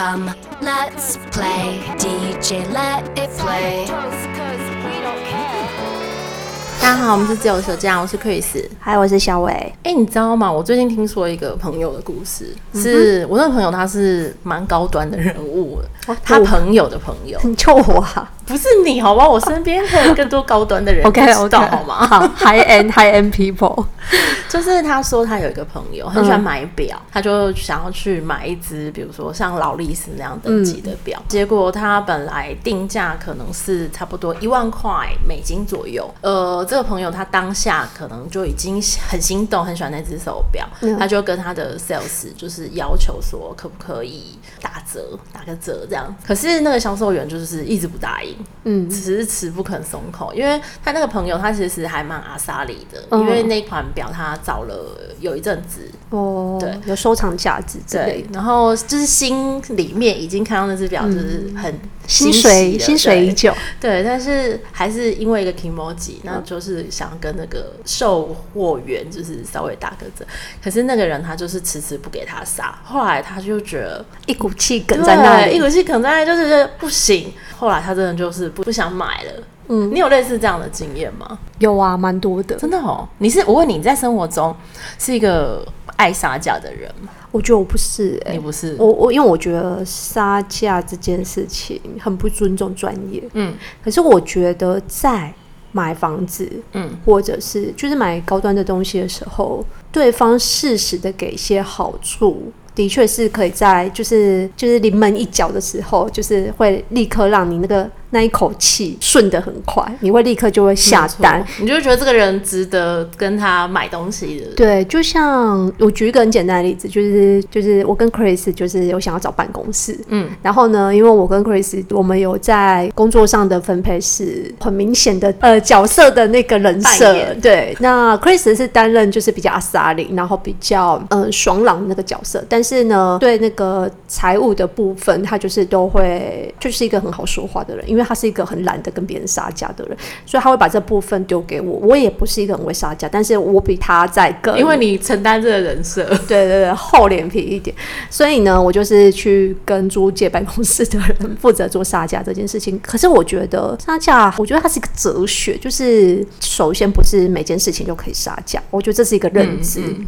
Come, let's play. DJ, let it play. 大家好，我们是自由手匠，我是 Chris，嗨，我是小伟。哎、欸，你知道吗？我最近听说一个朋友的故事，嗯、是我那个朋友，他是蛮高端的人物，哦、他朋友的朋友，就我、啊。不是你好吧？我身边还有更多高端的人，OK，知道好吗？好，High end High end people，就是他说他有一个朋友很喜欢买表，嗯、他就想要去买一只，比如说像劳力士那样等级的表。嗯、结果他本来定价可能是差不多一万块美金左右。呃，这个朋友他当下可能就已经很心动，很喜欢那只手表，嗯、他就跟他的 sales 就是要求说，可不可以打折，打个折这样。可是那个销售员就是一直不答应。嗯，只是迟不肯松口，因为他那个朋友他其实还蛮阿莎里的，嗯、因为那款表他找了有一阵子。哦，对，有收藏价值之类的，对，然后就是心里面已经看到那只表就是很心水心水已久，对，但是还是因为一个 kimoji，那就是想跟那个售货员就是稍微打个折，可是那个人他就是迟迟不给他杀，后来他就觉得一股气梗在那里，一股气梗在那，就是不行。后来他真的就是不不想买了。嗯，你有类似这样的经验吗？有啊，蛮多的。真的哦，你是我问你，你在生活中是一个爱杀价的人吗？我觉得我不是、欸，哎，你不是。我我因为我觉得杀价这件事情很不尊重专业。嗯，可是我觉得在买房子，嗯，或者是就是买高端的东西的时候，对方适时的给一些好处。的确是可以在就是就是临门一脚的时候，就是会立刻让你那个。那一口气顺得很快，你会立刻就会下单，你就会觉得这个人值得跟他买东西的。对，就像我举一个很简单的例子，就是就是我跟 Chris 就是有想要找办公室，嗯，然后呢，因为我跟 Chris 我们有在工作上的分配是很明显的呃角色的那个人设，对，那 Chris 是担任就是比较阿萨林，然后比较呃爽朗的那个角色，但是呢，对那个财务的部分，他就是都会就是一个很好说话的人，因为。因为他是一个很懒得跟别人杀价的人，所以他会把这部分丢给我。我也不是一个很会杀价，但是我比他在更，因为你承担这个人设，对对对，厚脸皮一点。所以呢，我就是去跟租借办公室的人负责做杀价这件事情。可是我觉得杀价，我觉得它是一个哲学，就是首先不是每件事情就可以杀价，我觉得这是一个认知。嗯嗯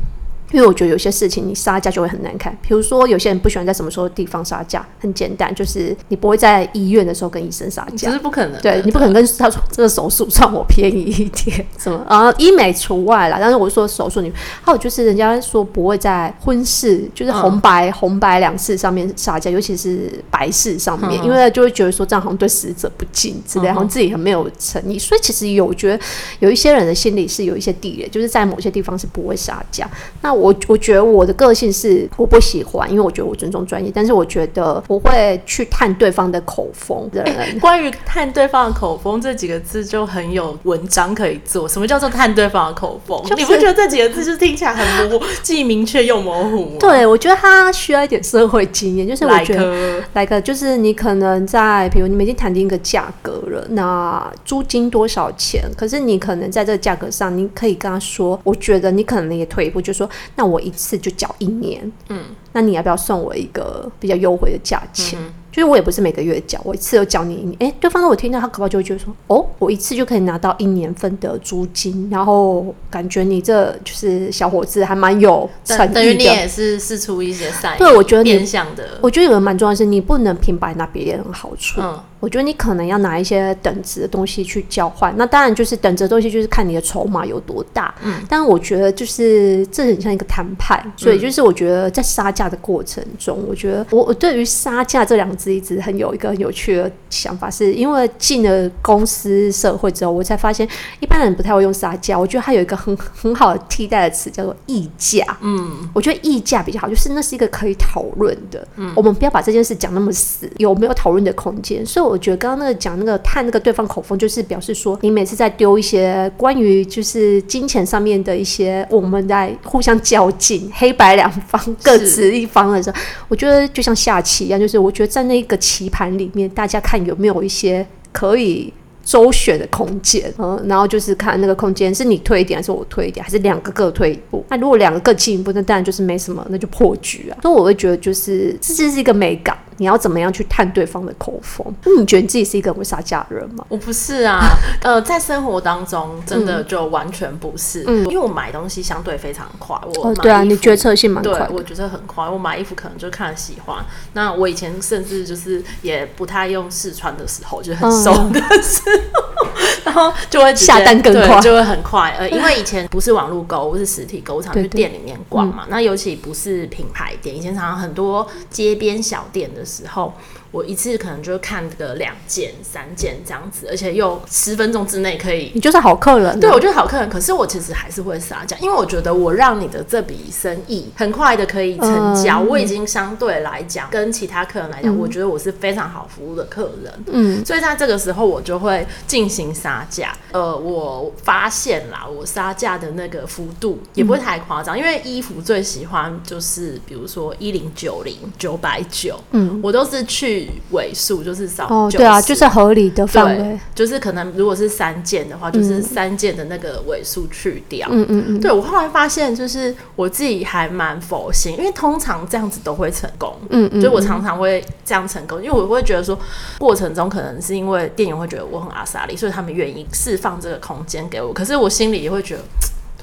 因为我觉得有些事情你杀价就会很难看，比如说有些人不喜欢在什么时候地方杀价，很简单，就是你不会在医院的时候跟医生杀价，这是不可能。对，你不可能跟他说这个手术算我便宜一点，什么啊医美除外啦。但是我说手术，你还有就是人家说不会在婚事，就是红白、嗯、红白两事上面杀价，尤其是白事上面，嗯、因为就会觉得说这样好像对死者不敬之类，好像自己很没有诚意。所以其实有我觉得有一些人的心里是有一些地雷，就是在某些地方是不会杀价。那我。我我觉得我的个性是我不喜欢，因为我觉得我尊重专业，但是我觉得我会去探对方的口风。对，关于探对方的口风这几个字就很有文章可以做。什么叫做探对方的口风？就是、你不觉得这几个字就听起来很模糊，既明确又模糊？对，我觉得他需要一点社会经验，就是我觉得来个就是你可能在，比如你们已经谈定一个价格了，那租金多少钱？可是你可能在这个价格上，你可以跟他说，我觉得你可能也退一步，就说。那我一次就缴一年，嗯，那你要不要送我一个比较优惠的价钱？嗯就是我也不是每个月缴，我一次有缴你一年。哎、欸，对方我听到他可能就会觉得说，哦，我一次就可以拿到一年份的租金，然后感觉你这就是小伙子还蛮有诚意的。等于你也是试出一些善意。对，我觉得你想的，我觉得有个蛮重要的是，你不能平白拿别人好处。嗯，我觉得你可能要拿一些等值的东西去交换。那当然就是等值的东西，就是看你的筹码有多大。嗯，但我觉得就是这很像一个谈判，所以就是我觉得在杀价的过程中，我觉得我我对于杀价这两个。一直很有一个很有趣的想法，是因为进了公司社会之后，我才发现一般人不太会用撒娇。我觉得它有一个很很好的替代的词，叫做议价。嗯，我觉得议价比较好，就是那是一个可以讨论的。嗯，我们不要把这件事讲那么死，有没有讨论的空间？所以我觉得刚刚那个讲那个探那个对方口风，就是表示说，你每次在丢一些关于就是金钱上面的一些，我们在互相较劲，黑白两方各执一方的时候，我觉得就像下棋一样，就是我觉得在那。那个棋盘里面，大家看有没有一些可以周旋的空间，嗯，然后就是看那个空间是你退一点还是我退一点，还是两个各退一步。那如果两个各进一步，那当然就是没什么，那就破局啊。所以我会觉得，就是这就是一个美感。你要怎么样去探对方的口风？那你觉得你自己是一个会撒娇的人吗？我不是啊，呃，在生活当中真的就完全不是，嗯，因为我买东西相对非常快。我哦，对啊，你决策性蛮快，对，我觉得很快。我买衣服可能就看喜欢。那我以前甚至就是也不太用试穿的时候，就很熟的时候，嗯、然后就会下单更快，就会很快。呃，因为以前不是网络购物，是实体购物，常去店里面逛嘛。那尤其不是品牌店，以前常常很多街边小店的。的时候。我一次可能就看个两件、三件这样子，而且又十分钟之内可以。你就是好客人。对，我就是好客人。可是我其实还是会撒娇，因为我觉得我让你的这笔生意很快的可以成交，嗯、我已经相对来讲跟其他客人来讲，嗯、我觉得我是非常好服务的客人。嗯，所以在这个时候我就会进行杀价。呃，我发现啦，我杀价的那个幅度也不会太夸张，嗯、因为衣服最喜欢就是比如说一零九零九百九，嗯，我都是去。尾数就是少哦，对啊，就是合理的范围，就是可能如果是三件的话，就是三件的那个尾数去掉。嗯嗯嗯。对，我后来发现，就是我自己还蛮佛心，因为通常这样子都会成功。嗯嗯。所以我常常会这样成功，因为我会觉得说，过程中可能是因为店员会觉得我很阿萨利，所以他们愿意释放这个空间给我。可是我心里也会觉得，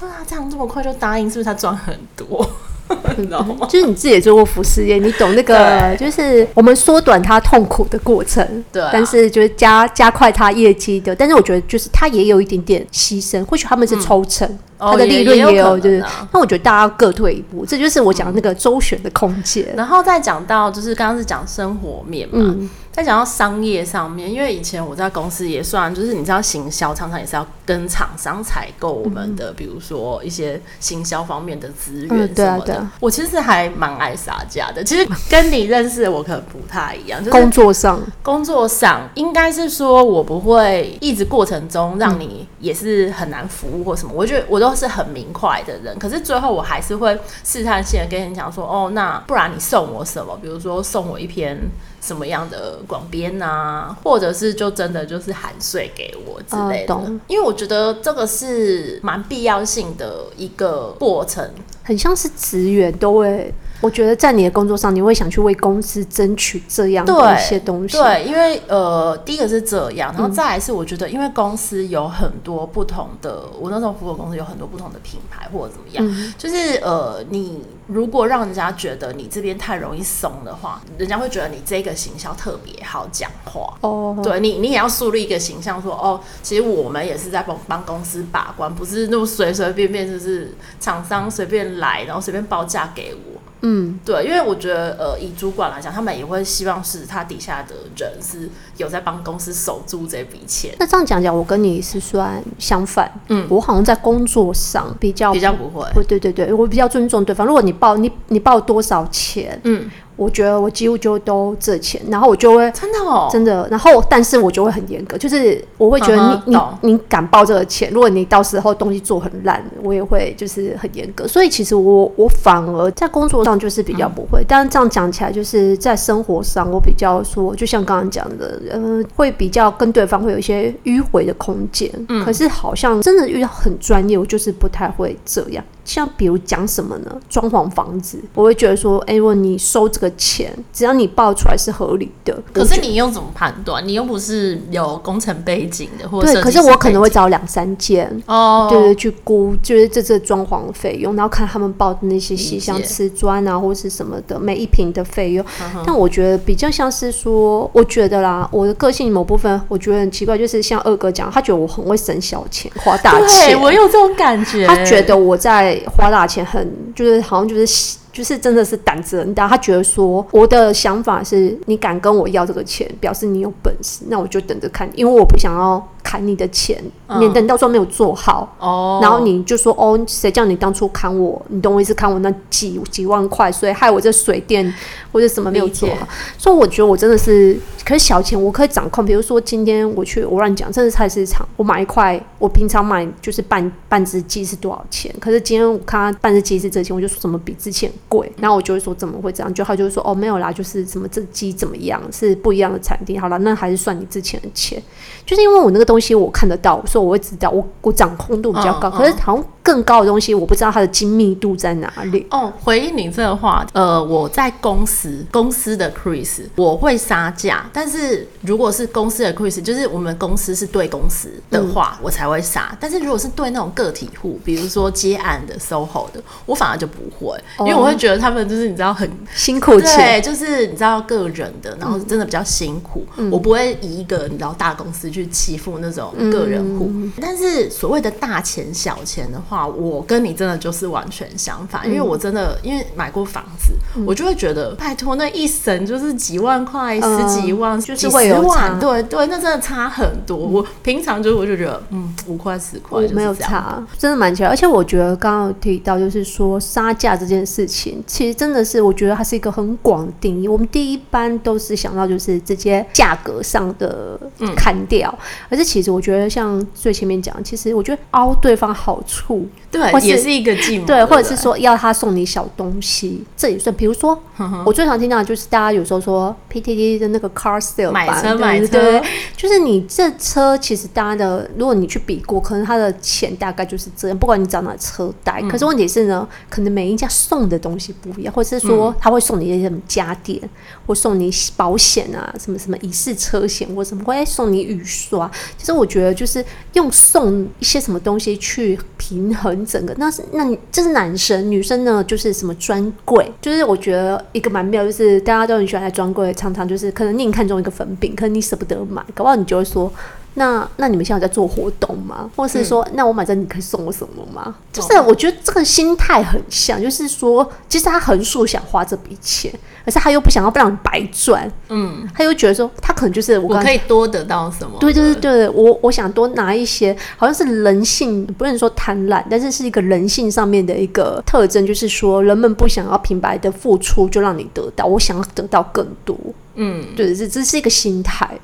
对啊，这样这么快就答应，是不是他赚很多？你知道吗？就是你自己也做过服饰业，你懂那个，就是我们缩短他痛苦的过程，对，但是就是加加快他业绩的。但是我觉得，就是他也有一点点牺牲，或许他们是抽成。嗯他的利润也有，就是那我觉得大家各退一步，这就是我讲的那个周旋的空间。然后再讲到，就是刚刚是讲生活面嘛，再讲到商业上面，因为以前我在公司也算，就是你知道行销常常也是要跟厂商采购我们的，比如说一些行销方面的资源什么的。我其实还蛮爱撒价的，其实跟你认识的我可能不太一样。就是工作上，工作上应该是说我不会一直过程中让你也是很难服务或什么。我觉得我都。都是很明快的人，可是最后我还是会试探性的跟你讲说，哦，那不然你送我什么？比如说送我一篇什么样的广编啊，或者是就真的就是含税给我之类的。呃、因为我觉得这个是蛮必要性的一个过程，很像是职员都会。我觉得在你的工作上，你会想去为公司争取这样的一些东西。对，对，因为呃，第一个是这样，然后再来是我觉得，因为公司有很多不同的，嗯、我那时候服务公司有很多不同的品牌或者怎么样，嗯、就是呃，你如果让人家觉得你这边太容易松的话，人家会觉得你这个形象特别好讲话。哦，对你，你也要树立一个形象说，说哦，其实我们也是在帮帮公司把关，不是那么随随便便就是厂商随便来，然后随便报价给我。嗯，对，因为我觉得，呃，以主管来讲，他们也会希望是他底下的人是有在帮公司守住这笔钱。那这样讲讲，我跟你是算相反。嗯，我好像在工作上比较比较不会。对对对，我比较尊重对方。如果你报你你报多少钱，嗯。我觉得我几乎就都这钱，然后我就会真的哦，真的，然后但是我就会很严格，就是我会觉得你、uh 你你敢报这个钱，如果你到时候东西做很烂，我也会就是很严格。所以其实我我反而在工作上就是比较不会，嗯、但是这样讲起来，就是在生活上我比较说，就像刚刚讲的，呃，会比较跟对方会有一些迂回的空间。嗯，可是好像真的遇到很专业，我就是不太会这样。像比如讲什么呢？装潢房子，我会觉得说，哎、欸，如果你收这个钱，只要你报出来是合理的。可是你又怎么判断？你又不是有工程背景的，或者对，可是我可能会找两三件哦，对，对对，去估就是这这装潢费用，然后看他们报的那些细项，瓷砖啊或是什么的，每一平的费用。嗯、但我觉得比较像是说，我觉得啦，我的个性某部分我觉得很奇怪，就是像二哥讲，他觉得我很会省小钱花大钱，对，我有这种感觉，他觉得我在。花大钱很，就是好像就是就是真的是胆子很大。他觉得说，我的想法是，你敢跟我要这个钱，表示你有本事，那我就等着看，因为我不想要。砍你的钱，免得你到时候没有做好。哦，然后你就说哦，谁叫你当初砍我？你懂我意思？砍我那几几万块，所以害我这水电或者什么没有做好。所以我觉得我真的是，可是小钱我可以掌控。比如说今天我去，我乱讲，这是菜市场，我买一块，我平常买就是半半只鸡是多少钱？可是今天我看他半只鸡是这钱，我就说怎么比之前贵？然后我就会说怎么会这样？就他就会说哦没有啦，就是什么这鸡怎么样是不一样的产地。好了，那还是算你之前的钱，就是因为我那个东西我看得到，所以我会知道我我掌控度比较高。可是好像更高的东西，我不知道它的精密度在哪里。哦，回应你这个话，呃，我在公司公司的 cruise 我会杀价，但是如果是公司的 cruise 就是我们公司是对公司的话，嗯、我才会杀。但是如果是对那种个体户，比如说接案的 SOHO 的，我反而就不会，因为我会觉得他们就是你知道很辛苦，对，就是你知道个人的，然后真的比较辛苦。嗯、我不会以一个你知道大公司去欺负那种个人户。嗯、但是所谓的大钱小钱的话，我跟你真的就是完全相反，因为我真的因为买过房子，嗯、我就会觉得拜托那一省就是几万块、嗯、十几万，就是会有万，对对，那真的差很多。嗯、我平常就我就觉得嗯五块十块没有差，真的蛮奇怪。而且我觉得刚刚有提到就是说杀价这件事情，其实真的是我觉得它是一个很广的定义。我们第一般都是想到就是直接价格上的砍掉，嗯、而且其实我觉得像最前面讲，其实我觉得凹对方好处。对，也是一个计谋。对，或者是说要他送你小东西，这也算。比如说，我最常听到的就是大家有时候说 PTT 的那个 car sale 买车买车，对，就是你这车其实大家的，如果你去比过，可能它的钱大概就是这样。不管你找哪车贷，嗯、可是问题是呢，可能每一家送的东西不一样，或者是说他会送你一些什么家电，嗯、或送你保险啊，什么什么乙式车险，或什么会送你雨刷。其实我觉得就是用送一些什么东西去平衡。整个那是那你这是男生，女生呢就是什么专柜，就是我觉得一个蛮妙，就是大家都很喜欢在专柜，常常就是可能你看中一个粉饼，可能你舍不得买，搞不好你就会说。那那你们现在在做活动吗？或是说，嗯、那我买这你可以送我什么吗？就是我觉得这个心态很像，就是说，其实他横竖想花这笔钱，可是他又不想要不让你白赚。嗯，他又觉得说，他可能就是我，可以多得到什么？对对对对，我我想多拿一些，好像是人性，不能说贪婪，但是是一个人性上面的一个特征，就是说人们不想要平白的付出就让你得到，我想要得到更多。嗯，对，这这是一个心态。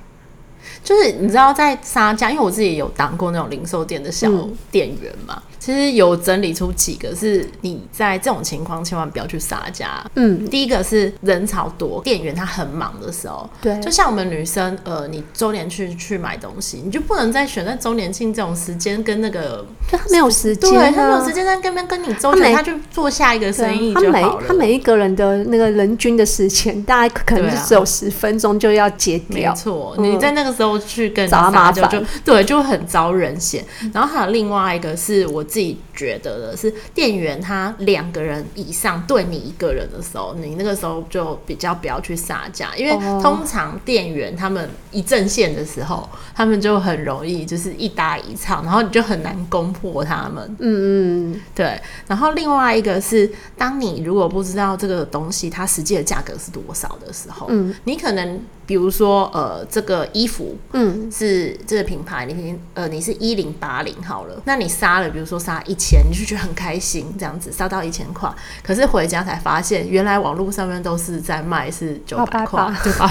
就是你知道在沙家，因为我自己有当过那种零售店的小店员嘛。嗯其实有整理出几个是你在这种情况千万不要去杀价。嗯，第一个是人潮多，店员他很忙的时候，对，就像我们女生，呃，你周年去去买东西，你就不能再选在周年庆这种时间跟那个，就他没有时间，对，他没有时间在跟边跟你周年，他就做下一个生意就好了。他每他每一个人的那个人均的时间，大概可能就只有十分钟就要结掉。没错，你在那个时候去跟找麻烦，就对，就很招人嫌。然后还有另外一个是我。自己觉得的是，店员他两个人以上对你一个人的时候，你那个时候就比较不要去杀价，因为通常店员他们一阵线的时候，他们就很容易就是一搭一唱，然后你就很难攻破他们。嗯嗯，对。然后另外一个是，当你如果不知道这个东西它实际的价格是多少的时候，嗯，你可能。比如说，呃，这个衣服，嗯，是这个品牌，你呃，你是一零八零好了，那你杀了，比如说杀一千，你就觉得很开心，这样子烧到一千块，可是回家才发现，原来网络上面都是在卖是九百块，对吧？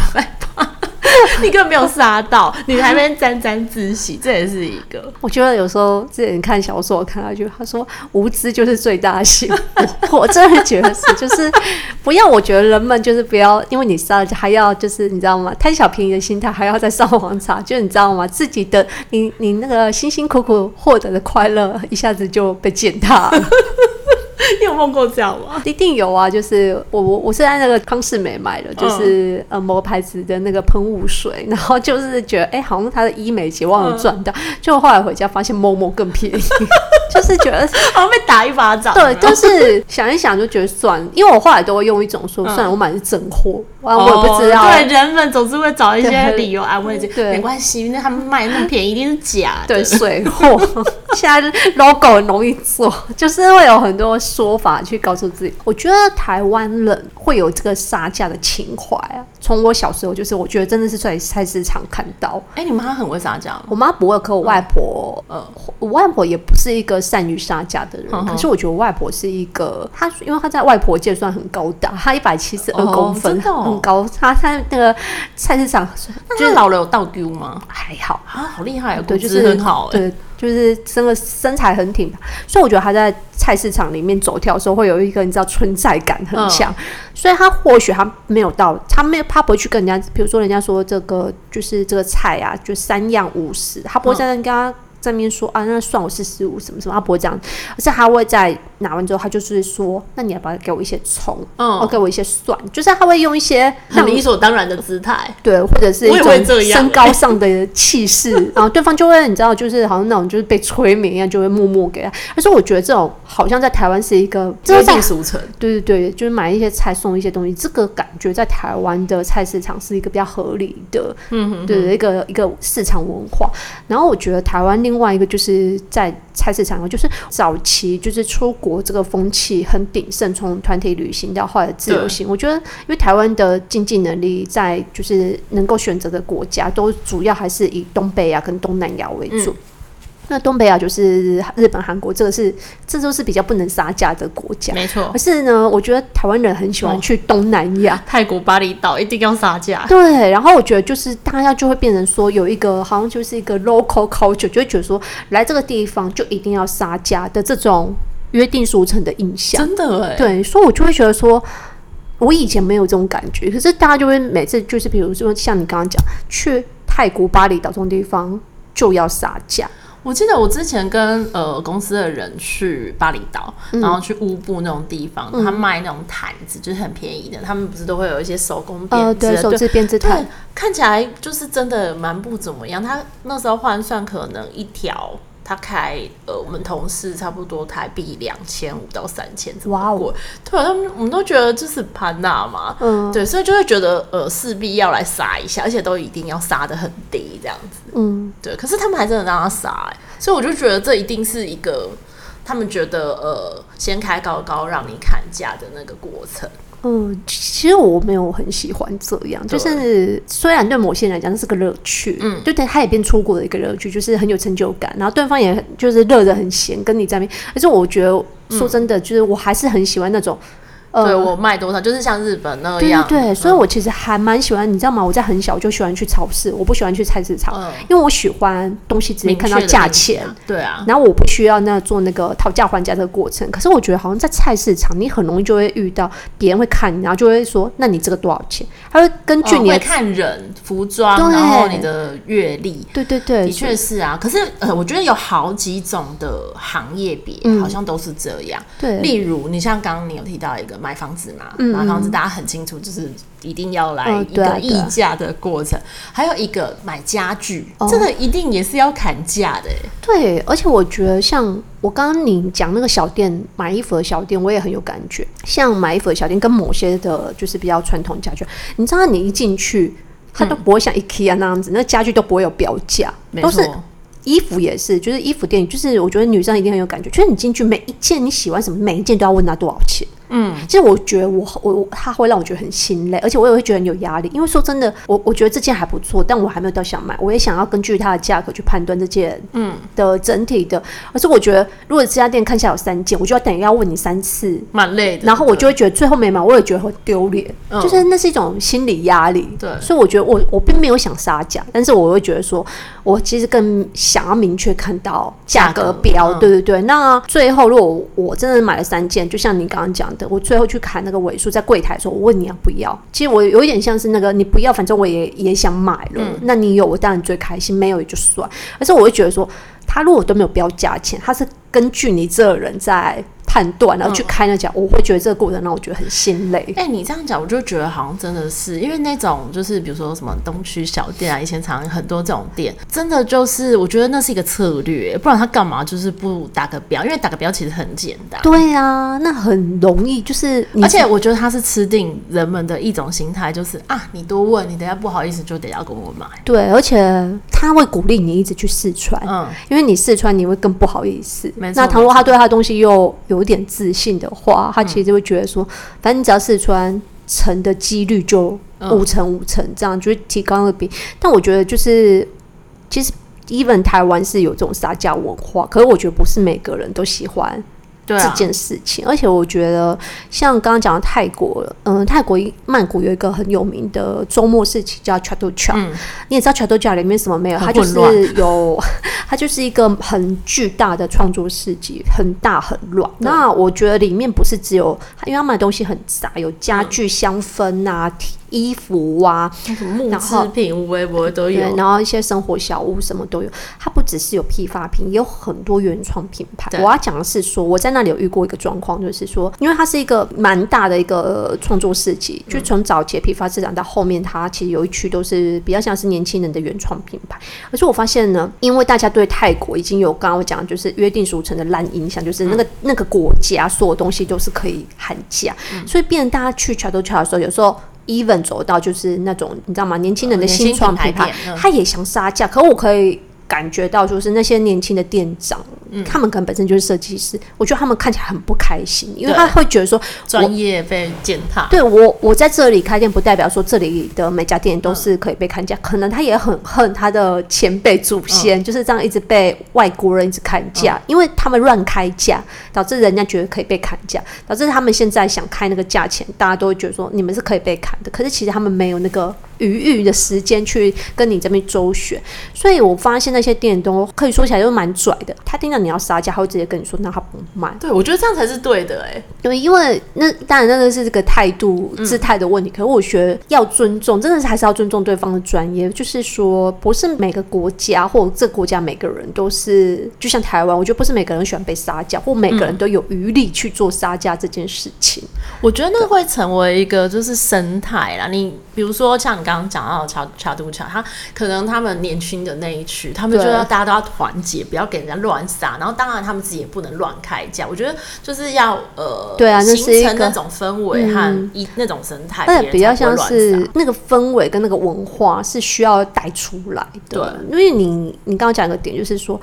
你根本没有杀到，你还没沾沾自喜，这也是一个。我觉得有时候之前看小说，我看到一句，他说无知就是最大的幸福。我真的觉得是，就是不要。我觉得人们就是不要，因为你杀了，还要就是你知道吗？贪小便宜的心态，还要再上网查，就你知道吗？自己的你你那个辛辛苦苦获得的快乐，一下子就被践踏了。你有梦过这样吗？一定有啊！就是我我我是在那个康世美买的，就是、嗯、呃某个牌子的那个喷雾水，然后就是觉得哎、欸，好像它的医美节忘了赚到，就、嗯、后来回家发现某某更便宜，就是觉得好像被打一巴掌。对，就是想一想就觉得算了，因为我后来都会用一种说，算了，我买的是真货，我我也不知道。对，人们总是会找一些理由安慰自己，对，没关系，因为他们卖那么便宜，一定是假的，对，水货。现在 logo 很容易做，就是会有很多。说法去告诉自己，我觉得台湾人会有这个杀价的情怀啊。从我小时候就是，我觉得真的是在菜市场看到。哎、欸，你妈很会杀价，我妈不会，可我外婆，呃、嗯，我外婆也不是一个善于杀价的人。嗯、可是我觉得我外婆是一个，她因为她在外婆界算很高大，她一百七十二公分，哦哦、很高。她在那个菜市场，就是老了有倒丢吗？还好啊，好厉害哦，对，就是很好，对。就是真的身材很挺，所以我觉得他在菜市场里面走跳的时候会有一个你知道存在感很强，嗯、所以他或许他没有到，他没有他不会去跟人家，比如说人家说这个就是这个菜啊，就三样五十，他不会在那跟他。上面说啊，那算我四十五什么什么，他不会这样，而是他会在拿完之后，他就是说，那你要不要给我一些葱，嗯，哦给我一些蒜，就是他会用一些很理所当然的姿态，对，或者是一种身高上的气势，然后对方就会你知道，就是好像那种就是被催眠一样，就会默默给他。但是我觉得这种好像在台湾是一个约定俗成，对对对，就是买一些菜送一些东西，这个感觉在台湾的菜市场是一个比较合理的，嗯哼，对一个一个市场文化。然后我觉得台湾另外一个就是在菜市场，就是早期就是出国这个风气很鼎盛，从团体旅行到后来自由行。我觉得，因为台湾的经济能力在就是能够选择的国家，都主要还是以东北亚跟东南亚为主。嗯那东北亚就是日本、韩国，这个是这都是比较不能杀价的国家，没错。可是呢，我觉得台湾人很喜欢去东南亚，泰国巴厘岛一定要杀价。对，然后我觉得就是大家就会变成说有一个好像就是一个 local culture，就会觉得说来这个地方就一定要杀价的这种约定俗成的印象。真的哎，对，所以我就会觉得说，我以前没有这种感觉，可是大家就会每次就是比如说像你刚刚讲去泰国巴厘岛这种地方就要杀价。我记得我之前跟呃公司的人去巴厘岛，嗯、然后去乌布那种地方，嗯、他卖那种毯子，就是很便宜的。他们不是都会有一些手工编织、呃，对，手织编织毯，看起来就是真的蛮不怎么样。他那时候换算可能一条。他开呃，我们同事差不多台币两千五到三千，哇哦！对，他们我们都觉得这是潘娜嘛，嗯，对，所以就会觉得呃，势必要来杀一下，而且都一定要杀的很低这样子，嗯，对。可是他们还真的让他杀，欸，所以我就觉得这一定是一个他们觉得呃，先开高高让你砍价的那个过程。嗯，其实我没有很喜欢这样，就是虽然对某些人来讲这是个乐趣，嗯，对，对，他也变出国的一个乐趣，就是很有成就感，然后对方也就是乐得很闲，跟你在那边，可是我觉得说真的，就是我还是很喜欢那种。对，我卖多少，就是像日本那样。对对，所以我其实还蛮喜欢，你知道吗？我在很小就喜欢去超市，我不喜欢去菜市场，因为我喜欢东西直接看到价钱。对啊。然后我不需要那做那个讨价还价这个过程。可是我觉得好像在菜市场，你很容易就会遇到别人会看你，然后就会说：“那你这个多少钱？”他会根据你的看人、服装，然后你的阅历。对对对，的确是啊。可是呃，我觉得有好几种的行业别好像都是这样。对。例如，你像刚刚你有提到一个。买房子嘛，买房子大家很清楚，就是一定要来一个议价的过程。还有一个买家具，这个一定也是要砍价的。对，而且我觉得像我刚刚你讲那个小店买衣服的小店，我也很有感觉。像买衣服的小店，跟某些的就是比较传统家具，你知道，你一进去，它都不会像 IKEA 那样子，那家具都不会有标价，都是。衣服也是，就是衣服店，就是我觉得女生一定很有感觉，就是你进去每一件你喜欢什么，每一件都要问他多少钱。嗯，其实我觉得我我他会让我觉得很心累，而且我也会觉得很有压力，因为说真的，我我觉得这件还不错，但我还没有到想买，我也想要根据它的价格去判断这件嗯的整体的。而是我觉得，如果这家店看起来有三件，我就要等于要问你三次，蛮累的。然后我就会觉得最后没买，我也觉得会丢脸，嗯、就是那是一种心理压力。对，所以我觉得我我并没有想杀价，但是我会觉得说，我其实更想要明确看到价格标，嗯、对对对。那最后如果我真的买了三件，就像你刚刚讲的，我最后去砍那个尾数，在柜台的时候，我问你要不要。其实我有一点像是那个，你不要，反正我也也想买了。嗯、那你有，我当然最开心；没有也就算。而且我会觉得说，他如果都没有标价钱，他是根据你这个人在。判断，然后去开那家，嗯、我会觉得这个过程让我觉得很心累。哎、欸，你这样讲，我就觉得好像真的是，因为那种就是比如说什么东区小店啊，以前常很多这种店，真的就是我觉得那是一个策略，不然他干嘛就是不打个标？因为打个标其实很简单。对啊，那很容易，就是而且我觉得他是吃定人们的一种心态，就是啊，你多问，你等下不好意思就得要跟我买。对，而且他会鼓励你一直去试穿，嗯，因为你试穿你会更不好意思。没错。那倘若他对他的东西又有。有点自信的话，他其实就会觉得说，嗯、反正你只要试穿，成的几率就五成五成这样，嗯、就会提高了比。但我觉得就是其实 even 台湾是有这种撒价文化，可是我觉得不是每个人都喜欢。对这件事情，啊、而且我觉得像刚刚讲的泰国，嗯、呃，泰国曼谷有一个很有名的周末市集叫 Chatuchak、嗯、你也知道 Chatuchak 里面什么没有？它就是有，它就是一个很巨大的创作市集，很大很乱。那我觉得里面不是只有，因为它卖的东西很杂，有家具、香氛啊。嗯衣服啊，木制品、微博都有，然后一些生活小物什么都有。它不只是有批发品，也有很多原创品牌。我要讲的是说，我在那里有遇过一个状况，就是说，因为它是一个蛮大的一个创作市集，嗯、就从早期批发市场到后面，它其实有一区都是比较像是年轻人的原创品牌。而且我发现呢，因为大家对泰国已经有刚刚我讲的就是约定俗成的烂印象，就是那个、嗯、那个国家所有东西都是可以喊价，嗯、所以变成大家去 Chatuchak 的时候，有时候。Even 走到就是那种你知道吗？年轻人的新创品牌，他也想杀价，可我可以。感觉到就是那些年轻的店长，嗯、他们可能本身就是设计师，我觉得他们看起来很不开心，因为他会觉得说专业被践踏。对我，我在这里开店，不代表说这里的每家店都是可以被砍价，嗯、可能他也很恨他的前辈祖先，嗯、就是这样一直被外国人一直砍价，嗯、因为他们乱开价，导致人家觉得可以被砍价，导致他们现在想开那个价钱，大家都会觉得说你们是可以被砍的，可是其实他们没有那个。余裕的时间去跟你这边周旋，所以我发现那些店都可以说起来都蛮拽的。他听到你要杀价，他会直接跟你说，那他不卖。对，我觉得这样才是对的，哎，对，因为那当然那个是这个态度、姿态的问题。嗯、可是我觉得要尊重，真的是还是要尊重对方的专业。就是说，不是每个国家或者这国家每个人都是，就像台湾，我觉得不是每个人喜欢被杀价，或每个人都有余力去做杀价这件事情。嗯、我觉得那会成为一个就是生态啦。你比如说像你。刚刚讲到的 Chatuchak，他可能他们年轻的那一区，他们就要大家都要团结，不要给人家乱杀。然后当然他们自己也不能乱开价。我觉得就是要呃，对啊，那形成那种氛围和一那种生态，那比较像是那个氛围跟那个文化是需要带出来的。对，因为你你刚刚讲一个点就是说。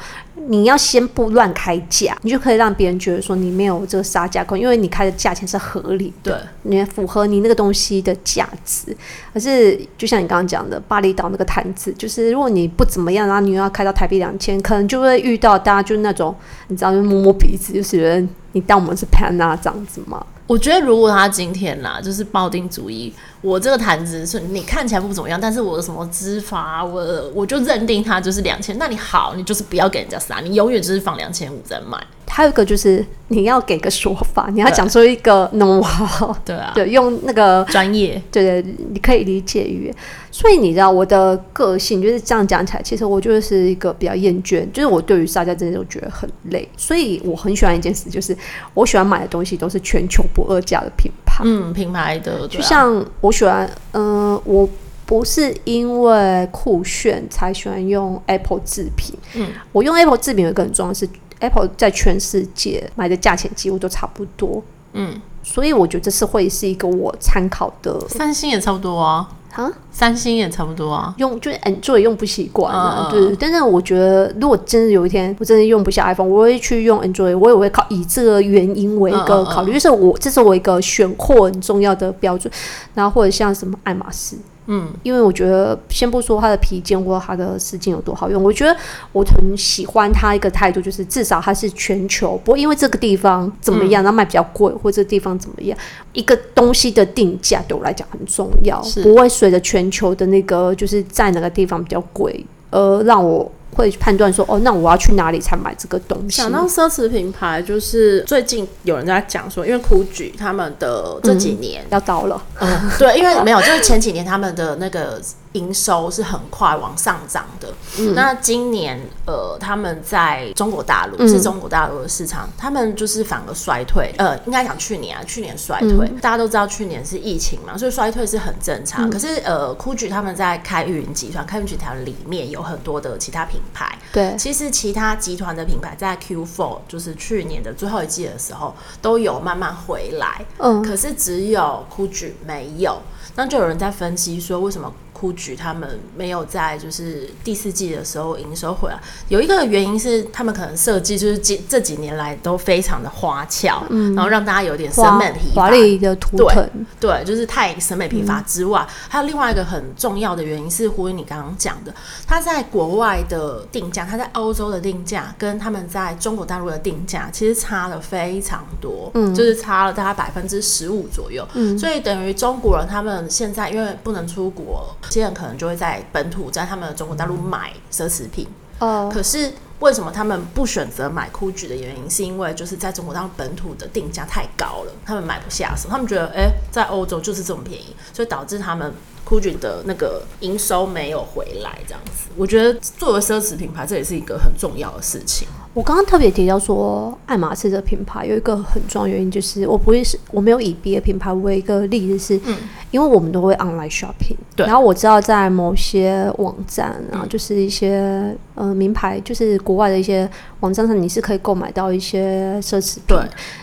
你要先不乱开价，你就可以让别人觉得说你没有这个杀价功，因为你开的价钱是合理的，对，你符合你那个东西的价值。可是就像你刚刚讲的，巴厘岛那个摊子，就是如果你不怎么样，然后你又要开到台币两千，可能就会遇到大家就是那种，你知道，就摸摸鼻子，就是觉得你当我们是潘娜这样子吗？我觉得如果他今天啦，就是抱定主意。我这个坛子是你看起来不怎么样，但是我的什么织法，我我就认定它就是两千。那你好，你就是不要给人家杀，你永远就是放两千五在卖。还有一个就是你要给个说法，你要讲出一个 know-how，对啊，对，用那个专业，对对，你可以理解于。所以你知道我的个性就是这样讲起来，其实我就是一个比较厌倦，就是我对于杀价真的都觉得很累。所以我很喜欢一件事，就是我喜欢买的东西都是全球不二价的品牌，嗯，品牌的，就像我喜欢，嗯、呃，我不是因为酷炫才喜欢用 Apple 制品，嗯，我用 Apple 制品有一个很重要的是。Apple 在全世界买的价钱几乎都差不多，嗯，所以我觉得这是会是一个我参考的。三星也差不多啊，啊，三星也差不多啊，用就是 Android 用不习惯啊，对，对。但是我觉得，如果真的有一天我真的用不下 iPhone，我会去用 Android，我也会考以这个原因为一个考虑，就是我这是我一个选货很重要的标准。然后或者像什么爱马仕。嗯，因为我觉得，先不说它的皮件或它的丝巾有多好用，我觉得我很喜欢它一个态度，就是至少它是全球，不会因为这个地方怎么样，然后卖比较贵，或者这个地方怎么样，一个东西的定价对我来讲很重要，不会随着全球的那个就是在哪个地方比较贵，而让我。会判断说，哦，那我要去哪里才买这个东西？想到奢侈品牌，就是最近有人在讲说，因为 GUCCI 他们的这几年、嗯、要到了，嗯，对，因为没有，就是前几年他们的那个。营收是很快往上涨的。嗯、那今年，呃，他们在中国大陆、嗯、是中国大陆的市场，他们就是反而衰退。呃，应该讲去年啊，去年衰退。嗯、大家都知道去年是疫情嘛，所以衰退是很正常。嗯、可是，呃，GUCCI 他们在开云集团，开云集团里面有很多的其他品牌。对，其实其他集团的品牌在 Q4，就是去年的最后一季的时候，都有慢慢回来。嗯，可是只有 GUCCI 没有。那就有人在分析说，为什么？，GUCCI 他们没有在就是第四季的时候营收回来，有一个原因是他们可能设计就是这这几年来都非常的花俏，嗯，然后让大家有点审美疲乏，华丽的图腾，对，就是太审美疲乏之外，嗯，还有另外一个很重要的原因是呼应你刚刚讲的，他在国外的定价，他在欧洲的定价跟他们在中国大陆的定价其实差了非常多，嗯，就是差了大概百分之十五左右，嗯，所以等于中国人他们现在因为不能出国，有些人可能就会在本土在他们的中国大陆买奢侈品，哦，可是为什么他们不选择买 GUCCI 的原因，是因为就是在中国大陆本土的定价太高了，他们买不下手，他们觉得哎、欸，在欧洲就是这么便宜，所以导致他们。GUCCI 的那个营收没有回来，这样子，我觉得作为奢侈品牌，这也是一个很重要的事情。我刚刚特别提到说，爱马仕这个品牌有一个很重要原因，就是我不会是我没有以别的品牌为一个例子，是，嗯，因为我们都会 online shopping，对，然后我知道在某些网站，然后就是一些呃名牌，就是国外的一些网站上，你是可以购买到一些奢侈品。对，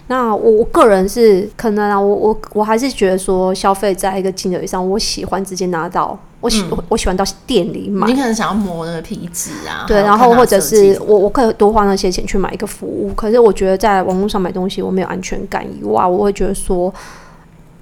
那我我个人是可能啊，我我我还是觉得说，消费在一个金额以上，我喜欢直接拿到。我喜、嗯、我喜欢到店里买，你可能想要磨那个皮质啊，对，然后或者是我我可以多花那些钱去买一个服务，可是我觉得在网络上买东西我没有安全感以外，我会觉得说。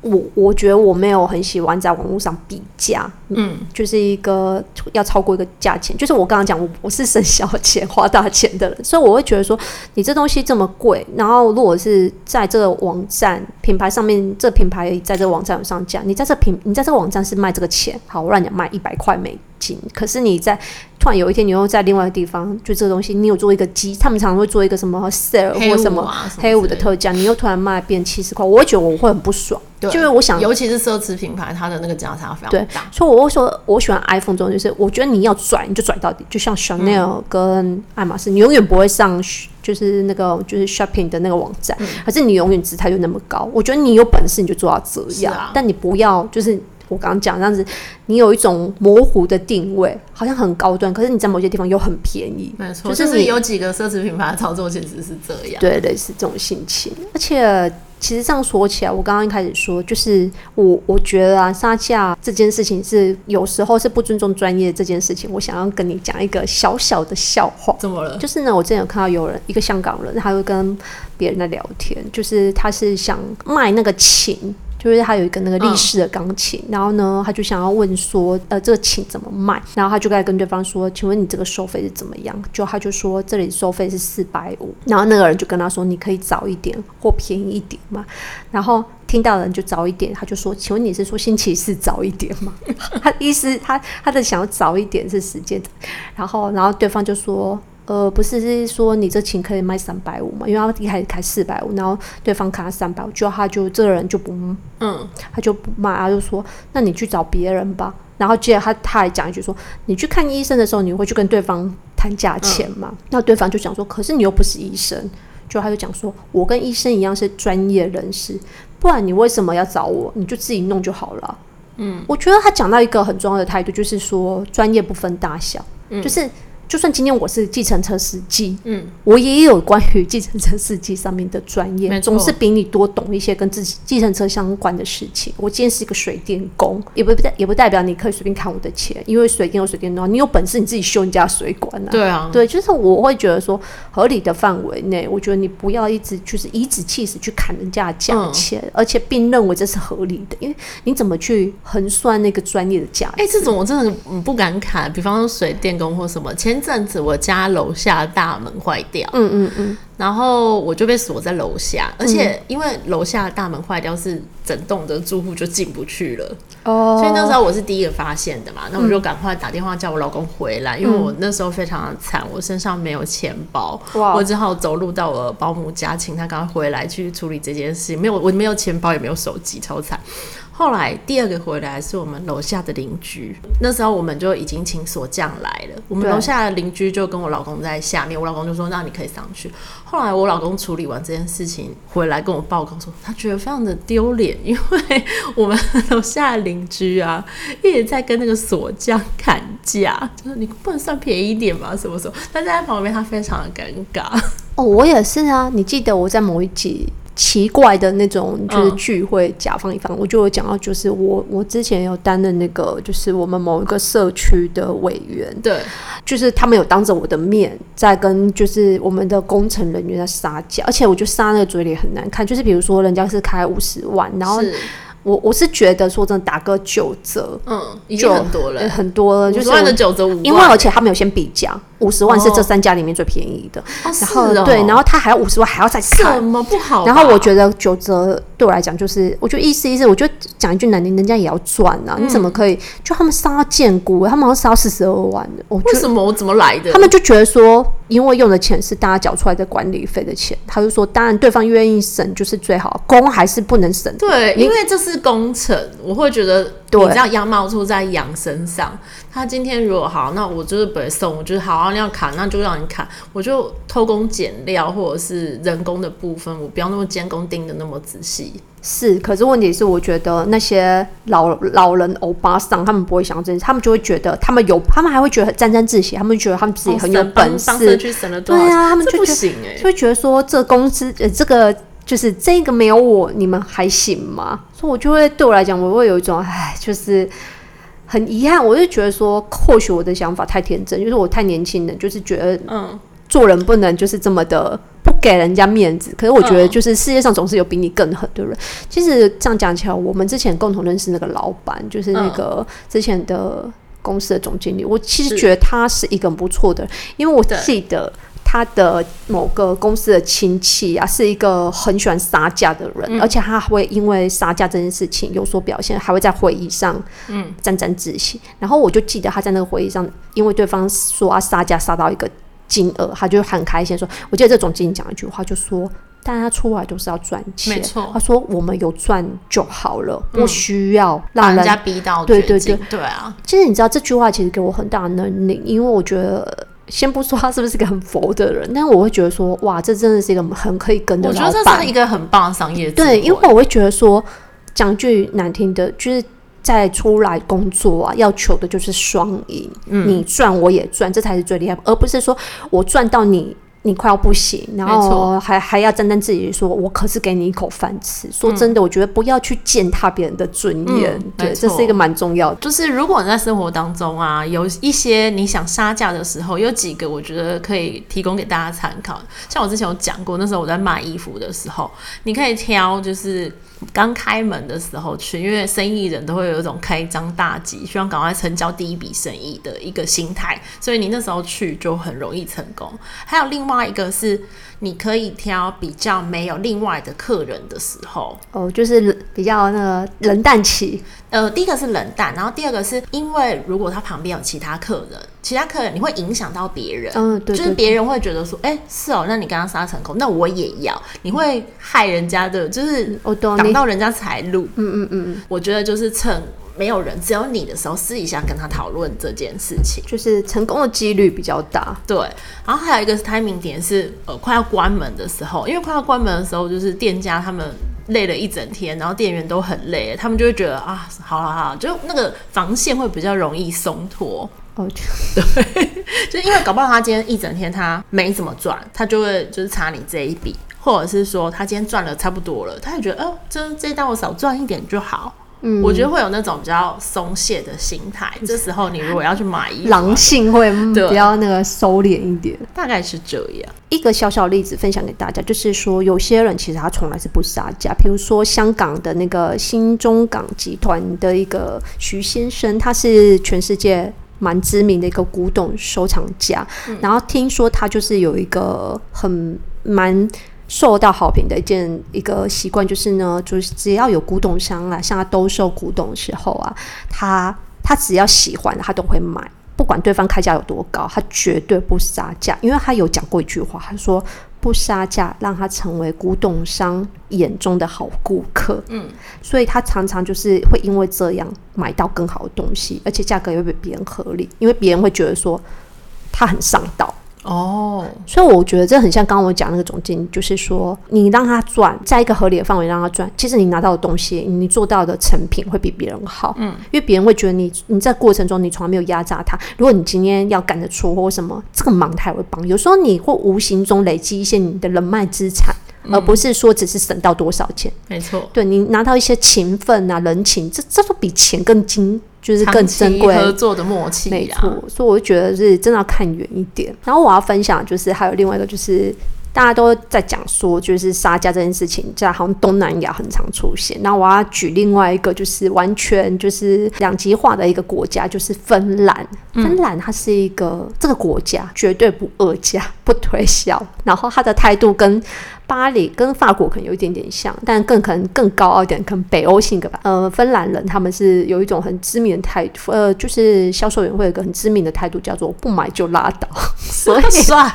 我我觉得我没有很喜欢在网络上比价，嗯，就是一个要超过一个价钱，就是我刚刚讲，我不是省小钱花大钱的人，所以我会觉得说，你这东西这么贵，然后如果是在这个网站品牌上面，这品牌在这个网站有上架，你在这品你在这个网站是卖这个钱，好，我让你卖一百块美金，可是你在突然有一天你又在另外一个地方，就这个东西你有做一个机，他们常常会做一个什么 sale 或什么黑五的特价，你又突然卖变七十块，我会觉得我会很不爽。对，就是我想，尤其是奢侈品牌，它的那个价差非常大。对，所以我会说，我喜欢 iPhone 这种，就是我觉得你要拽，你就拽到底。就像 Chanel 跟爱马仕，嗯，你永远不会上，就是那个就是 shopping 的那个网站，嗯，可是你永远姿态就那么高。我觉得你有本事，你就做到这样，啊，但你不要就是我刚刚讲这样子，你有一种模糊的定位，好像很高端，可是你在某些地方又很便宜。没错，就是有几个奢侈品牌的操作其实是这样，对，类似这种心情，而且。其实这样说起来，我刚刚一开始说，就是我我觉得啊，杀价这件事情是有时候是不尊重专业这件事情。我想要跟你讲一个小小的笑话。怎么了？就是呢，我之前有看到有人，一个香港人，他会跟别人在聊天，就是他是想卖那个琴。就是他有一个那个立式的钢琴，嗯，然后呢，他就想要问说，呃，这个琴怎么卖？然后他就该跟对方说，请问你这个收费是怎么样？就他就说这里收费是四百五，然后那个人就跟他说，你可以早一点或便宜一点嘛。然后听到的人就早一点，他就说，请问你是说星期四早一点吗？他意思他他的想要早一点是时间，然后然后对方就说。呃，不是，是说你这琴可以卖三百五嘛？因为他一开始开四百五，然后对方开三百五，就他就这个人就不，嗯，他就不卖，他就说，那你去找别人吧。然后接着他他还讲一句说，你去看医生的时候，你会去跟对方谈价钱嘛？嗯、那对方就讲说，可是你又不是医生，就他就讲说，我跟医生一样是专业人士，不然你为什么要找我？你就自己弄就好了。嗯，我觉得他讲到一个很重要的态度，就是说专业不分大小，嗯、就是。就算今天我是计程车司机，嗯，我也有关于计程车司机上面的专业，总是比你多懂一些跟自己计程车相关的事情。我今天是一个水电工，也不代也不代表你可以随便砍我的钱，因为水电有水电的话，你有本事你自己修人家水管啊。对啊，对，就是我会觉得说合理的范围内，我觉得你不要一直就是颐指气使去砍人家的价钱，嗯，而且并认为这是合理的，因为你怎么去衡算那个专业的价？哎，这种我真的不敢砍，比方说水电工或什么钱。前阵子我家楼下大门坏掉，嗯嗯嗯，然后我就被锁在楼下，而且因为楼下大门坏掉，是整栋的住户就进不去了，哦，所以那时候我是第一个发现的嘛，那我就赶快打电话叫我老公回来，因为我那时候非常的惨，我身上没有钱包，我只好走路到我保姆家，请他赶快回来去处理这件事，没有，我没有钱包，也没有手机，超惨。后来第二个回来是我们楼下的邻居，那时候我们就已经请锁匠来了。我们楼下的邻居就跟我老公在下面，我老公就说：“那你可以上去。”后来我老公处理完这件事情回来跟我报告说，他觉得非常的丢脸，因为我们楼下的邻居啊一直在跟那个锁匠砍价，就是你不能算便宜一点吗？什么什么？但在他旁边他非常的尴尬。哦，我也是啊，你记得我在某一集。奇怪的那种就是聚会甲方乙方，嗯、我就有讲到，就是我我之前有担任那个，就是我们某一个社区的委员，对，就是他们有当着我的面在跟就是我们的工程人员在撒娇，而且我觉得杀那个嘴脸很难看，就是比如说人家是开五十万，然后。我我是觉得说真的，打个九折，嗯，已经很多了，很多了，就是万的九折五万，因为而且他们有先比价，五十万是这三家里面最便宜的，哦、然后、哦、对，然后他还要五十万还要再看，什么不好？然后我觉得九折对我来讲就是，我觉得意思意思，我觉得讲一句难听，人家也要赚啊，嗯、你怎么可以？就他们杀到见骨，他们要杀到四十二万的，我为什么？我怎么来的？他们就觉得说，因为用的钱是大家缴出来的管理费的钱，他就说，当然对方愿意省就是最好，公还是不能省，对，因为这是工程。我会觉得，你这样羊毛出在羊身上。他今天如果好，那我就是不会送，我就是好好要砍，那就让你砍。我就偷工减料，或者是人工的部分，我不要那么监工盯的那么仔细。是，可是问题是，我觉得那些老老人欧巴桑，他们不会想这些，他们就会觉得他们有，他们还会觉得沾沾自喜，他们觉得他们自己很有本事。哦、对啊，他们就不行哎、欸，就会觉得说这公司呃这个。就是这个没有我，你们还行吗？所以，我就会对我来讲，我会有一种唉，就是很遗憾。我就觉得说，或许我的想法太天真，就是我太年轻了，就是觉得嗯，做人不能就是这么的不给人家面子。可是我觉得，就是世界上总是有比你更狠的人。嗯、其实这样讲起来，我们之前共同认识那个老板，就是那个之前的公司的总经理，我其实觉得他是一个很不错的，因为我记得。他的某个公司的亲戚啊，是一个很喜欢杀价的人，嗯、而且他会因为杀价这件事情有所表现，还会在会议上嗯沾沾自喜。然后我就记得他在那个会议上，因为对方说要杀价杀到一个金额，他就很开心说：“我记得这总经理讲一句话，就说，但他出来都是要赚钱，没错。他说我们有赚就好了，不需要让人，人家逼到对对对对啊。其实你知道这句话其实给我很大的能力，因为我觉得。先不说他是不是个很佛的人，但我会觉得说，哇，这真的是一个很可以跟的老板。我觉得这是一个很棒的商业。对，因为我会觉得说，讲句难听的，就是在出来工作啊，要求的就是双赢，嗯、你赚我也赚，这才是最厉害，而不是说我赚到你。你快要不行，然后还还要沾沾自己说，我可是给你一口饭吃。说真的，我觉得不要去践踏别人的尊严，嗯、对，这是一个蛮重要的。就是如果你在生活当中啊，有一些你想杀价的时候，有几个我觉得可以提供给大家参考。像我之前有讲过，那时候我在卖衣服的时候，你可以挑就是。刚开门的时候去，因为生意人都会有一种开张大吉，希望赶快成交第一笔生意的一个心态，所以你那时候去就很容易成功。还有另外一个是，你可以挑比较没有另外的客人的时候，哦，就是比较那个冷淡期。呃，第一个是冷淡，然后第二个是因为如果他旁边有其他客人，其他客人你会影响到别人，嗯，对，就是别人会觉得说，哎、欸，是哦，那你刚刚杀成功，那我也要，你会害人家的，就是挡到人家财路，嗯嗯嗯，我觉得就是趁没有人，只有你的时候，私底下跟他讨论这件事情，就是成功的几率比较大，对。然后还有一个是 timing 点是，呃，快要关门的时候，因为快要关门的时候，就是店家他们。累了一整天，然后店员都很累，他们就会觉得啊，好了好了，就那个防线会比较容易松脱。哦，对，就因为搞不好他今天一整天他没怎么赚，他就会就是差你这一笔，或者是说他今天赚了差不多了，他也觉得哦，这这一单我少赚一点就好。嗯，我觉得会有那种比较松懈的心态。这时候你如果要去买衣服，狼性会比较那个收敛一点，大概是这样。一个小小例子分享给大家，就是说有些人其实他从来是不杀价。比如说香港的那个新中港集团的一个徐先生，他是全世界蛮知名的一个古董收藏家。嗯，然后听说他就是有一个很蛮。受到好评的一件一个习惯就是呢，就是只要有古董商来向他兜售古董的时候啊，他他只要喜欢他都会买，不管对方开价有多高，他绝对不杀价，因为他有讲过一句话，他说不杀价让他成为古董商眼中的好顾客。嗯，所以他常常就是会因为这样买到更好的东西，而且价格也会比别人合理，因为别人会觉得说他很上道。哦，所以我觉得这很像刚刚我讲那个总经理，就是说你让他赚，在一个合理的范围让他赚，其实你拿到的东西，你做到的成品会比别人好。嗯，因为别人会觉得你你在过程中你从来没有压榨他。如果你今天要赶着出货或什么，这个忙他也会帮。有时候你会无形中累积一些你的人脉资产，嗯、而不是说只是省到多少钱。没错，对你拿到一些情分啊、人情，这这都比钱更精，就是更珍贵。合作的默契，没错。所以我就觉得是真的要看远一点。然后我要分享就是还有另外一个就是。大家都在讲说，就是杀价这件事情，在好像东南亚很常出现。那我要举另外一个，就是完全就是两极化的一个国家，就是芬兰。嗯、芬兰它是一个这个国家绝对不恶价、不推销，然后它的态度跟巴黎、跟法国可能有一点点像，但更可能更高傲一点，可能北欧性格吧。呃，芬兰人他们是有一种很知名的态度，呃，就是销售员会有一个很知名的态度，叫做不买就拉倒。所以帅。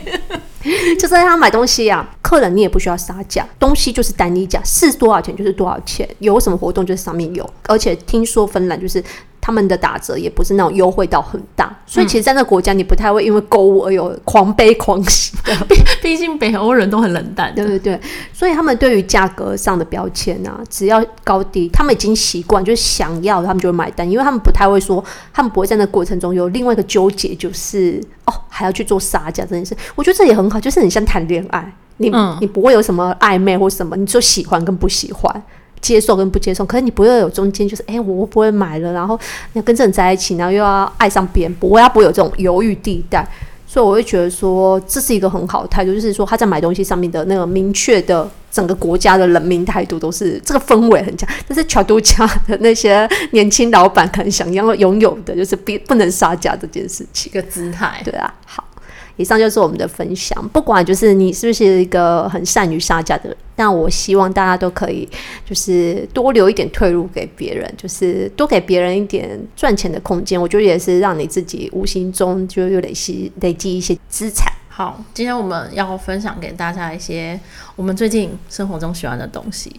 就是他买东西啊，客人你也不需要杀价，东西就是单一价，是多少钱就是多少钱，有什么活动就是上面有，而且听说芬兰就是。他们的打折也不是那种优惠到很大，所以其实，在那国家你不太会因为购物而有狂悲狂喜。毕毕竟北欧人都很冷淡，对对对。所以他们对于价格上的标签啊，只要高低，他们已经习惯，就是想要他们就会买单，因为他们不太会说，他们不会在那过程中有另外一个纠结，就是哦还要去做杀价这件事。我觉得这也很好，就是很像谈恋爱，你、嗯、你不会有什么暧昧或什么，你就喜欢跟不喜欢。接受跟不接受，可是你不要有中间，就是哎、欸，我不会买了，然后要跟这人在一起，然后又要爱上别人，不会，他不会有这种犹豫地带，所以我会觉得说这是一个很好的态度，就是说他在买东西上面的那个明确的整个国家的人民态度都是这个氛围很强，但是乔都家的那些年轻老板可能想要拥有的就是不不能杀价这件事情，一个姿态，对啊，好。以上就是我们的分享。不管就是你是不是一个很善于杀价的人，但我希望大家都可以就是多留一点退路给别人，就是多给别人一点赚钱的空间。我觉得也是让你自己无形中就有累积累积一些资产。好，今天我们要分享给大家一些我们最近生活中喜欢的东西。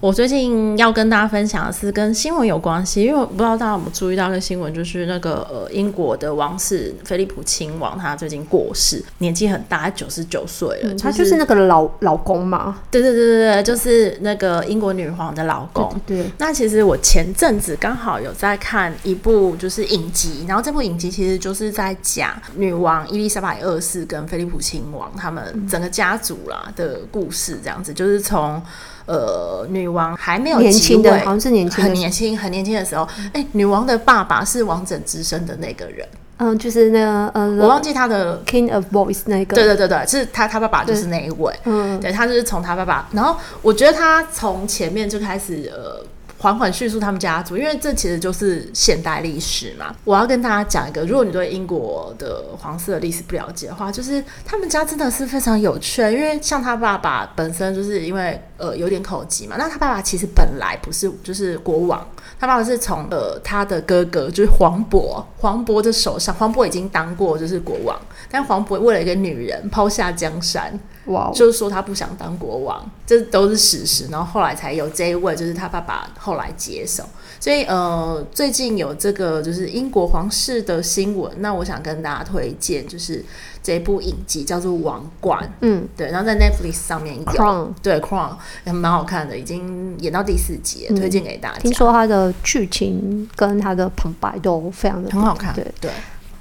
我最近要跟大家分享的是跟新闻有关系，因为我不知道大家有没有注意到一个新闻，就是那个呃英国的王室菲利普亲王，他最近过世，年纪很大，九十九岁了。他就是那个老老公嘛？对对对对对，就是那个英国女皇的老公。对，对。那其实我前阵子刚好有在看一部就是影集，然后这部影集其实就是在讲女王伊丽莎白二世跟菲利普亲王他们整个家族啦的故事，这样子，就是从。呃，女王还没有年轻的，好像是年轻，很年轻，很年轻的时候，哎、欸，女王的爸爸是王者之身的那个人，嗯，就是那个，呃，我忘记他的 King of Voice 那个，对对对对，是他他爸爸就是那一位，嗯，对，他就是从他爸爸，然后我觉得他从前面就开始，呃。缓缓叙述他们家族，因为这其实就是现代历史嘛。我要跟大家讲一个，如果你对英国的皇室的历史不了解的话，就是他们家真的是非常有趣。因为像他爸爸本身就是因为呃有点口疾嘛，那他爸爸其实本来不是就是国王，他爸爸是从呃他的哥哥就是黄渤，黄渤的手上，黄渤已经当过就是国王，但黄渤为了一个女人抛下江山。Wow. 就是说他不想当国王，这都是事实。然后后来才有这一位，就是他爸爸后来接手。所以呃，最近有这个就是英国皇室的新闻，那我想跟大家推荐就是这部影集叫做《王冠》。嗯，对。然后在 Netflix 上面有，Crown，对，Crown 也蛮好看的，已经演到第四集，推荐给大家。听说它的剧情跟它的旁白都非常的很好看，对对。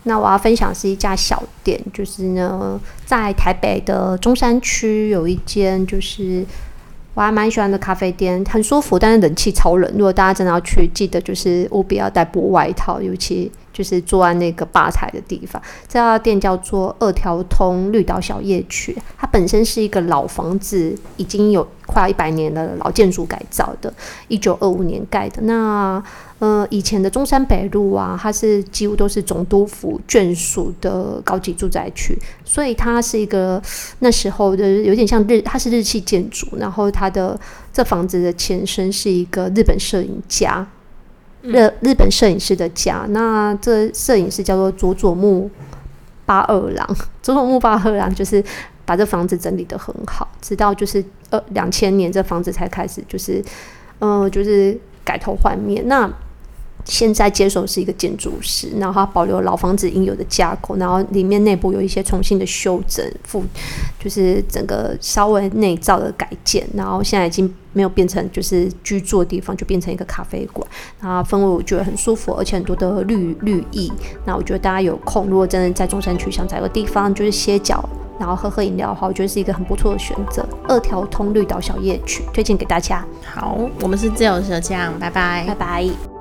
那我要分享是一家小店，就是呢，在台北的中山区有一间，就是我还蛮喜欢的咖啡店，很舒服，但是冷气超冷。如果大家真的要去，记得就是务必要带薄外套，尤其。就是坐在那个吧台的地方，这家店叫做二条通绿岛小夜曲。它本身是一个老房子，已经有快要一百年的老建筑改造的，一九二五年盖的。那呃，以前的中山北路啊，它是几乎都是总督府眷属的高级住宅区，所以它是一个那时候的有点像日，它是日系建筑。然后它的这房子的前身是一个日本摄影家。日日本摄影师的家，那这摄影师叫做佐佐木八二郎。佐佐木八二郎就是把这房子整理得很好，直到就是呃两千年这房子才开始就是呃就是改头换面。那现在接手是一个建筑师，然后他保留老房子应有的架构，然后里面内部有一些重新的修整，复就是整个稍微内造的改建，然后现在已经没有变成就是居住的地方，就变成一个咖啡馆。然后氛围我觉得很舒服，而且很多的绿绿意。那我觉得大家有空，如果真的在中山区想找个地方就是歇脚然后喝喝饮料的话，我觉得是一个很不错的选择。二条通绿岛小夜曲推荐给大家。好，我们是自由舌酱，拜拜，拜拜。